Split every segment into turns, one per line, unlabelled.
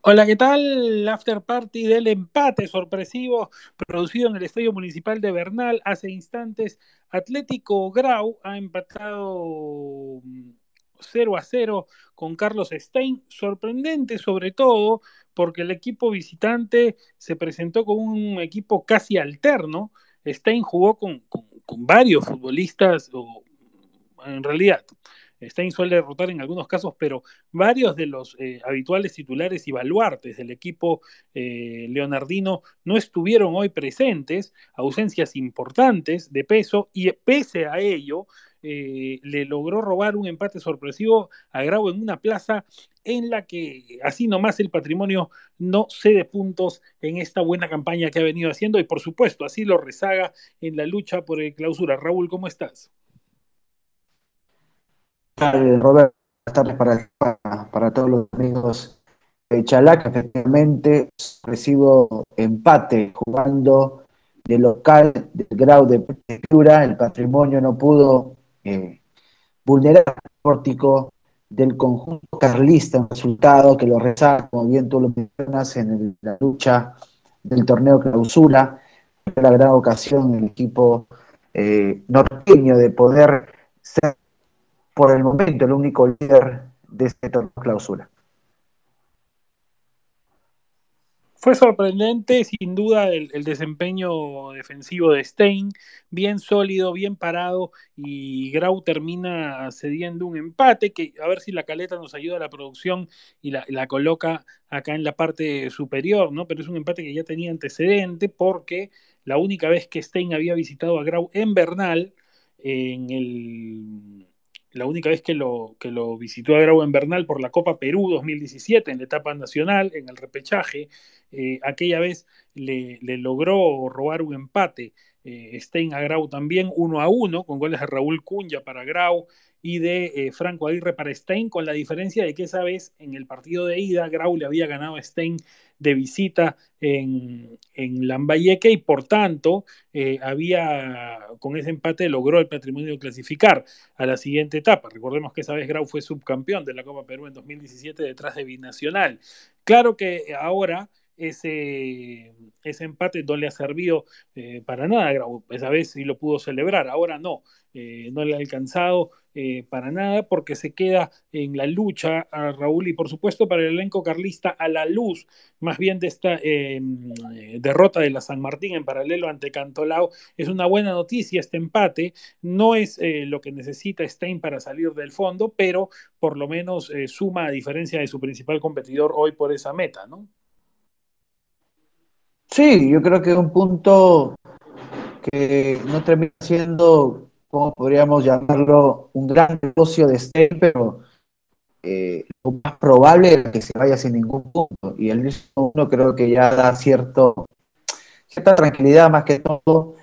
Hola, ¿qué tal? After party del empate sorpresivo producido en el Estadio Municipal de Bernal hace instantes. Atlético Grau ha empatado 0 mm, a 0 con Carlos Stein. Sorprendente sobre todo porque el equipo visitante se presentó con un equipo casi alterno. Stein jugó con, con, con varios futbolistas, o en realidad Stein suele derrotar en algunos casos, pero varios de los eh, habituales titulares y baluartes del equipo eh, leonardino no estuvieron hoy presentes, ausencias importantes de peso, y pese a ello, eh, le logró robar un empate sorpresivo a Grau en una plaza en la que así nomás el patrimonio no cede puntos en esta buena campaña que ha venido haciendo y por supuesto así lo rezaga en la lucha por el clausura. Raúl, ¿cómo estás?
Roberto? Buenas tardes para, para, todos los amigos de Chalaca. Efectivamente, recibo empate jugando de local del grado de prefectura. El patrimonio no pudo eh, vulnerar el pórtico del conjunto carlista, un resultado que lo resalta, como bien tú lo mencionas, en la lucha del torneo clausura. La gran ocasión el equipo eh, norteño de poder ser por el momento el único líder de este clausura.
Fue sorprendente, sin duda, el, el, desempeño defensivo de Stein, bien sólido, bien parado, y Grau termina cediendo un empate, que a ver si la caleta nos ayuda a la producción y la, la, coloca acá en la parte superior, ¿no? Pero es un empate que ya tenía antecedente, porque la única vez que Stein había visitado a Grau en Bernal, en el la única vez que lo, que lo visitó a Grau en Bernal por la Copa Perú 2017 en la etapa nacional, en el repechaje, eh, aquella vez le, logró robar un empate. Eh, Stein a Grau también, uno a uno, con goles de Raúl Cunya para Grau y de eh, Franco Aguirre para Stein, con la diferencia de que esa vez en el partido de ida Grau le había ganado a Stein de visita en, en Lambayeque y por tanto eh, había, con ese empate logró el patrimonio clasificar a la siguiente etapa. Recordemos que esa vez Grau fue subcampeón de la Copa Perú en 2017 detrás de Binacional. Claro que ahora ese, ese empate no le ha servido eh, para nada. Esa vez sí lo pudo celebrar, ahora no, eh, no le ha alcanzado eh, para nada porque se queda en la lucha a Raúl y por supuesto para el elenco carlista a la luz más bien de esta em, derrota de la San Martín en paralelo ante Cantolao. Es una buena noticia este empate, no es lo que necesita Stein para salir del fondo, pero por lo menos suma a diferencia de su principal competidor hoy por esa meta, ¿no?
Sí, yo creo que es un punto que no termina siendo, como podríamos llamarlo, un gran negocio de este, pero eh, lo más probable es que se vaya sin ningún punto. Y el mismo uno creo que ya da cierto, cierta tranquilidad más que todo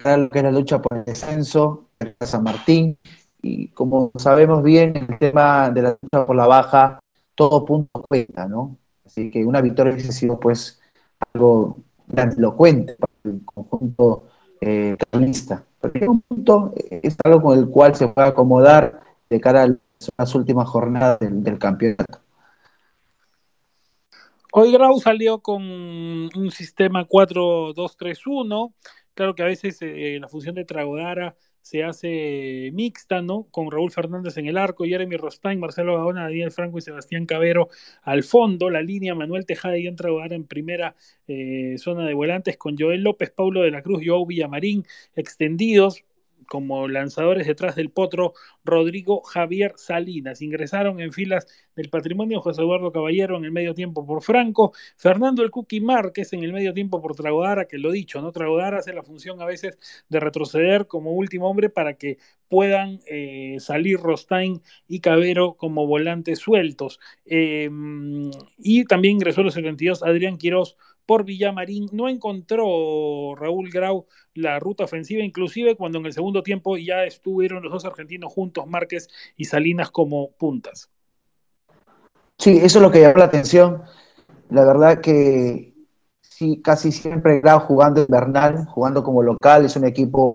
para lo que es la lucha por el descenso de San Martín. Y como sabemos bien, el tema de la lucha por la baja, todo punto cuenta, ¿no? Así que una victoria hubiese sido pues algo grandilocuente para el conjunto eh, carlista. Pero un punto eh, es algo con el cual se puede acomodar de cara a las últimas jornadas del, del campeonato.
Hoy Grau salió con un sistema 4-2-3-1. Claro que a veces eh, la función de Tragodara se hace mixta, ¿no? Con Raúl Fernández en el arco, Jeremy Rostain, Marcelo Gaona, Daniel Franco y Sebastián Cabero al fondo, la línea Manuel Tejada y entra en primera eh, zona de volantes con Joel López, Paulo de la Cruz, Joao Villamarín extendidos, como lanzadores detrás del potro Rodrigo Javier Salinas. Ingresaron en filas del patrimonio José Eduardo Caballero en el medio tiempo por Franco, Fernando el Cookie Márquez en el medio tiempo por Tragodara, que lo dicho, ¿no? Tragodara hace la función a veces de retroceder como último hombre para que puedan eh, salir Rostain y Cabero como volantes sueltos. Eh, y también ingresó los 72 Adrián Quirós por Villamarín. No encontró Raúl Grau la ruta ofensiva, inclusive cuando en el segundo tiempo ya estuvieron los dos argentinos juntos, Márquez y Salinas como puntas.
Sí, eso es lo que llamó la atención. La verdad que sí, casi siempre Grau jugando en Bernal, jugando como local, es un equipo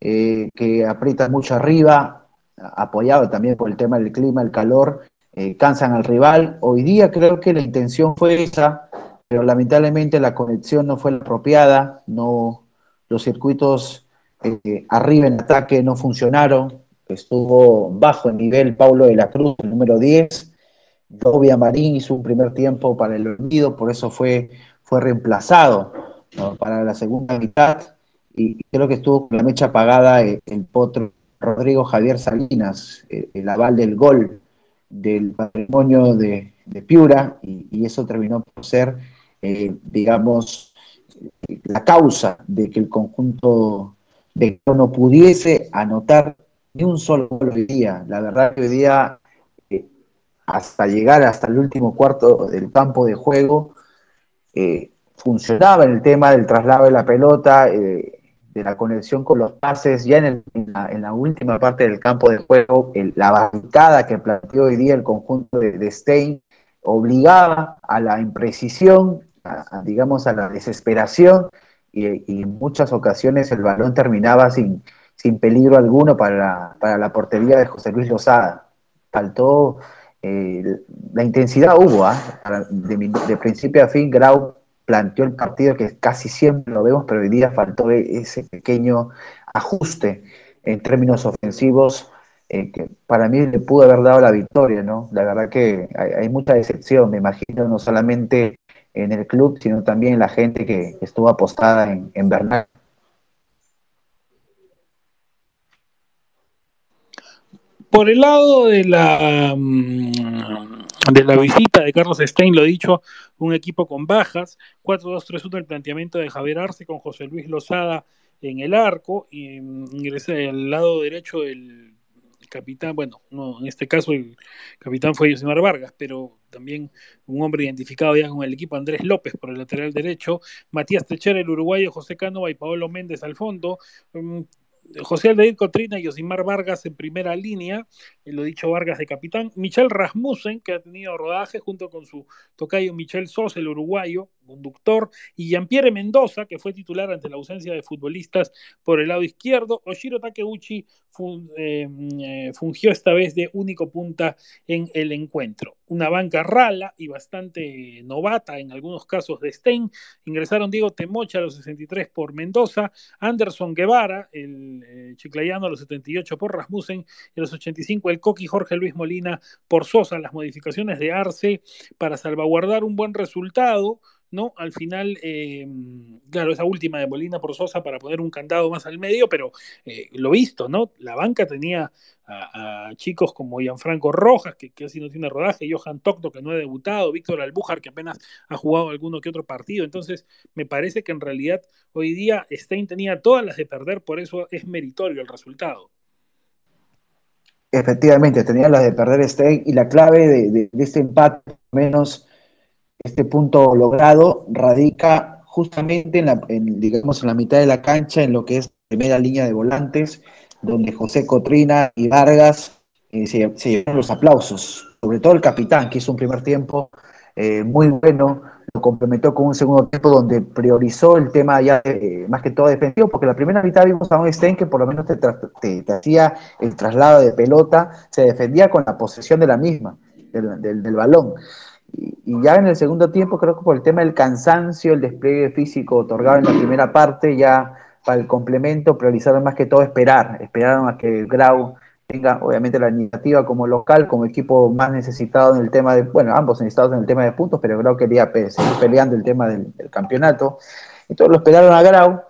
eh, que aprieta mucho arriba, apoyado también por el tema del clima, el calor, eh, cansan al rival. Hoy día creo que la intención fue esa, pero lamentablemente la conexión no fue la apropiada, no, los circuitos eh, arriba en ataque no funcionaron, estuvo bajo el nivel Paulo de la Cruz, el número 10, Dobia Marín hizo un primer tiempo para el olvido, por eso fue, fue reemplazado para la segunda mitad, y creo que estuvo con la mecha apagada el, potro Rodrigo Javier Salinas, el, aval del gol del patrimonio de, Piura, y, eso terminó por ser, eh, digamos, la causa de que el conjunto de no pudiese anotar ni un solo gol hoy día. La verdad que hoy día, eh, hasta llegar hasta el último cuarto del campo de juego, eh, funcionaba en el tema del traslado de la pelota, de la conexión con los pases, ya en, la, última parte del campo de juego, la barricada que planteó hoy día el conjunto de, Stein obligaba a la imprecisión, digamos a la desesperación, y, en muchas ocasiones el balón terminaba sin, sin peligro alguno para la, portería de José Luis Lozada. Faltó, eh, la intensidad hubo, ¿ah? de, principio a fin, Grau planteó el partido que casi siempre lo vemos, pero hoy día faltó ese pequeño ajuste en términos ofensivos eh, que para mí le pudo haber dado la victoria, ¿no? La verdad que hay, mucha decepción, me imagino, no solamente en el club, sino también la gente que, estuvo apostada en, en Bernal.
Por el lado de la, mm, de la visita de Carlos Stein, lo dicho, un equipo con bajas, 4-2-3-1 el planteamiento de Javier Arce con José Luis Lozada en el arco, y mm, ingresa al lado derecho el capitán, bueno, no, en este caso el capitán fue Josimar Vargas, pero también un hombre identificado ya con el equipo, Andrés López por el lateral derecho, Matías Techera, el uruguayo, José Cánova y Paolo Méndez al fondo, mm, José Aldair Cotrina y Osimar Vargas en primera línea, lo dicho Vargas de capitán, Michel Rasmussen, que ha tenido rodaje junto con su tocayo Michel Sos, el uruguayo, conductor, y Jean-Pierre Mendoza, que fue titular ante la ausencia de futbolistas por el lado izquierdo. Oshiro Takeuchi eh, eh, fungió esta vez de único punta en el encuentro. Una banca rala y bastante novata en algunos casos de Stein. Ingresaron Diego Temocha a los 63 por Mendoza, Anderson Guevara, el eh, chiclayano a los 78 por Rasmussen, y a los 85 el Coqui Jorge Luis Molina por Sosa. Las modificaciones de Arce para salvaguardar un buen resultado ¿no? Al final, eh, claro, esa última de Molina por Sosa para poner un candado más al medio, pero eh, lo visto, ¿no? La banca tenía a, chicos como Gianfranco Rojas, que casi no tiene rodaje, Johan Tocto, que no ha debutado, Víctor Albújar, que apenas ha jugado alguno que otro partido. Entonces, me parece que en realidad hoy día Stein tenía todas las de perder, por eso es meritorio el resultado.
Efectivamente, tenía las de perder Stein y la clave de, de este empate, menos este punto logrado radica justamente en la, digamos, en la mitad de la cancha, en lo que es primera línea de volantes, donde José Cotrina y Vargas eh, se, llevaron los aplausos, sobre todo el capitán, que hizo un primer tiempo eh, muy bueno, lo complementó con un segundo tiempo donde priorizó el tema ya eh, más que todo defensivo, porque la primera mitad vimos a un Stein que por lo menos te, hacía el traslado de pelota, se defendía con la posesión de la misma, del, del balón. Y, ya en el segundo tiempo, creo que por el tema del cansancio, el despliegue físico otorgado en la primera parte, ya para el complemento priorizaron más que todo esperar, esperaron a que Grau tenga obviamente la iniciativa como local, como equipo más necesitado en el tema de, bueno, ambos necesitados en el tema de puntos, pero Grau quería seguir peleando el tema del, campeonato. Entonces lo esperaron a Grau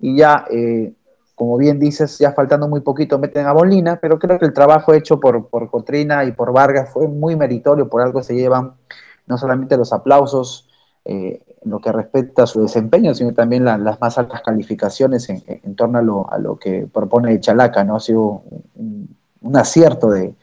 y ya, eh, como bien dices, ya faltando muy poquito meten a Bolina, pero creo que el trabajo hecho por, por Cotrina y por Vargas fue muy meritorio, por algo se llevan no solamente los aplausos eh, en lo que respecta a su desempeño, sino también las más altas calificaciones en, torno a lo, que propone Chalaca, ¿no? Ha sido un, acierto de,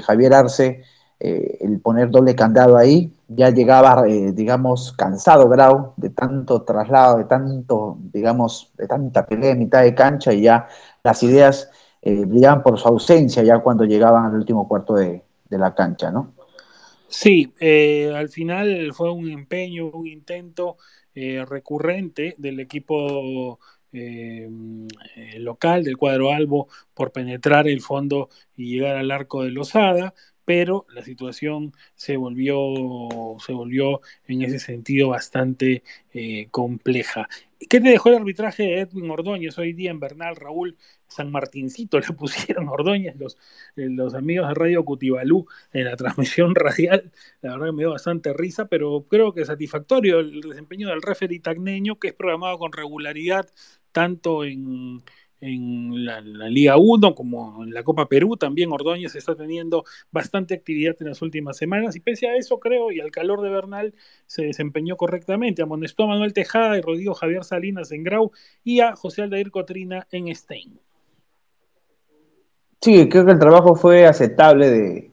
Javier Arce eh, el poner doble candado ahí, ya llegaba, eh, digamos, cansado Grau de tanto traslado, de tanto, digamos, de tanta pelea en mitad de cancha y ya las ideas brillaban por su ausencia ya cuando llegaban al último cuarto de, de la cancha, ¿no?
Sí, eh, al final fue un empeño, un intento eh, recurrente del equipo eh, local del cuadro Albo por penetrar el fondo y llegar al arco de Lozada. pero la situación se volvió, se volvió en ese sentido bastante compleja. ¿Qué te dejó el arbitraje de Edwin Ordóñez hoy día en Bernal, Raúl? San Martincito le pusieron Ordóñez los, eh, los amigos de Radio Cutibalú en la transmisión radial. La verdad que me dio bastante risa, pero creo que satisfactorio el desempeño del referee tagneño, que es programado con regularidad tanto en, en la, Liga 1 como en la Copa Perú. También Ordóñez está teniendo bastante actividad en las últimas semanas y pese a eso creo y al calor de Bernal se desempeñó correctamente. Amonestó a Manuel Tejada y Rodrigo Javier Salinas en Grau y a José Aldair Cotrina en Stein.
Sí, creo que el trabajo fue aceptable de,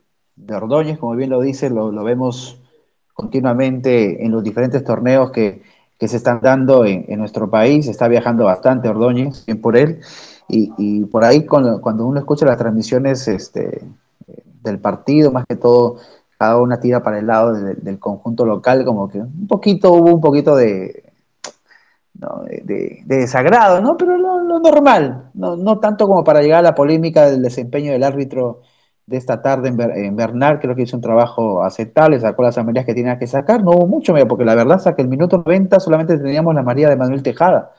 Ordóñez, como bien lo dice, lo, lo vemos continuamente en los diferentes torneos que que se están dando en, nuestro país. Está viajando bastante Ordóñez, bien por él. Y, por ahí cuando, uno escucha las transmisiones este, del partido, más que todo, cada una tira para el lado del conjunto local, como que un poquito, hubo un poquito de, de, desagrado, ¿no? Pero lo, normal, no, no, tanto como para llegar a la polémica del desempeño del árbitro de esta tarde en, Bernal, creo que hizo un trabajo aceptable, sacó las amarillas que tenía que sacar, no hubo mucho, porque la verdad es que el minuto 90 solamente teníamos la María de Manuel Tejada,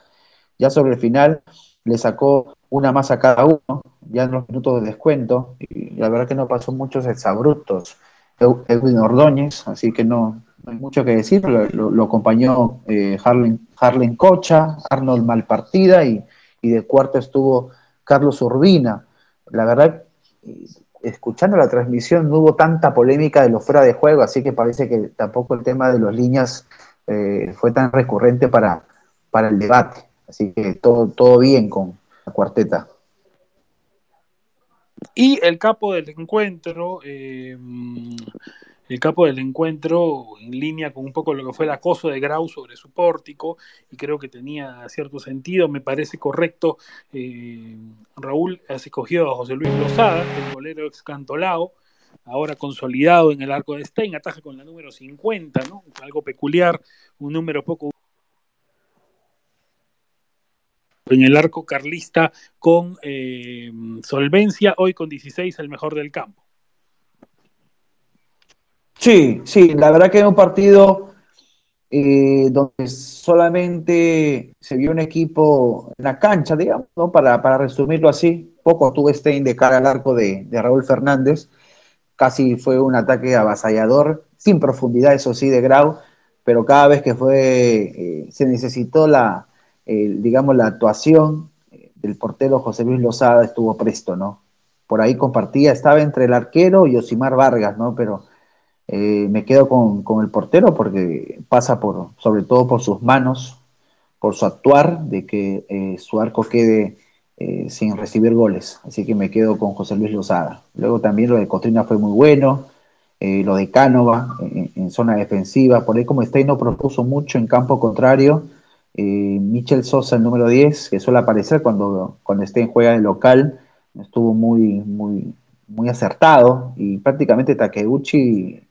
ya sobre el final le sacó una más a cada uno, ya en los minutos de descuento, y la verdad que no pasó muchos exabruptos. Edwin Ordóñez, así que no, hay mucho que decir, lo, acompañó eh, Harlen, Cocha, Arnold Malpartida y, y de cuarto estuvo Carlos Urbina. La verdad, escuchando la transmisión no hubo tanta polémica de lo fuera de juego, así que parece que tampoco el tema de las líneas eh, fue tan recurrente para, para el debate. Así que todo, todo bien con la cuarteta.
Y el capo del encuentro, eh, el capo del encuentro en línea con un poco lo que fue el acoso de Grau sobre su pórtico, y creo que tenía cierto sentido, me parece correcto. Eh, Raúl has escogido a José Luis Lozada, el golero ex Cantolao, ahora consolidado en el arco de Stein, ataja con la número 50, ¿no? Algo peculiar, un número poco en el arco carlista con eh, solvencia, hoy con 16 el mejor del campo.
Sí, sí, la verdad que era un partido eh, donde solamente se vio un equipo en la cancha, digamos, ¿no? para, para resumirlo así. Poco tuvo Stein de cara al arco de, Raúl Fernández. Casi fue un ataque avasallador, sin profundidad, eso sí, de Grau, pero cada vez que fue, eh, se necesitó la, digamos, la actuación eh, del portero José Luis Lozada estuvo presto, ¿no? Por ahí compartía, estaba entre el arquero y Osimar Vargas, ¿no? Pero eh, me quedo con, el portero porque pasa por, sobre todo por sus manos, por su actuar, de que eh, su arco quede eh, sin recibir goles. Así que me quedo con José Luis Lozada. Luego también lo de Cotrina fue muy bueno, lo de Cánova en, zona defensiva, por ahí como Stein no propuso mucho en campo contrario. Michel Sosa, el número 10, que suele aparecer cuando, cuando Stein juega de local, estuvo muy, muy, muy acertado y prácticamente Takeuchi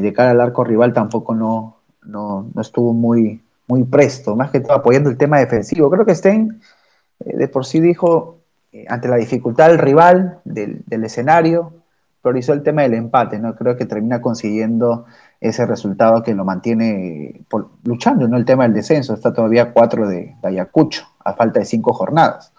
de cara al arco rival tampoco no, no, estuvo muy, muy presto, más que todo apoyando el tema defensivo. Creo que Stein eh, de por sí dijo, eh, ante la dificultad del rival, del, escenario, priorizó el tema del empate, ¿no? Creo que termina consiguiendo ese resultado que lo mantiene luchando, ¿no? El tema del descenso, está todavía cuatro de Ayacucho, a falta de cinco jornadas.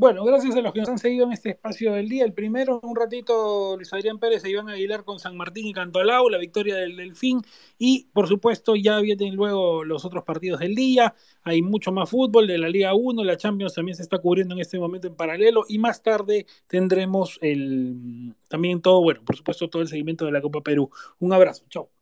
Bueno, gracias a los que nos han seguido en este espacio del día. El primero, un ratito, Luis Adrián Pérez e Iván Aguilar con San Martín y Cantolao, la victoria del Delfín. Y, por supuesto, ya vienen luego los otros partidos del día. Hay mucho más fútbol de la Liga 1, la Champions también se está cubriendo en este momento en paralelo. Y más tarde tendremos el también todo, bueno, por supuesto, todo el seguimiento de la Copa Perú. Un abrazo, chao.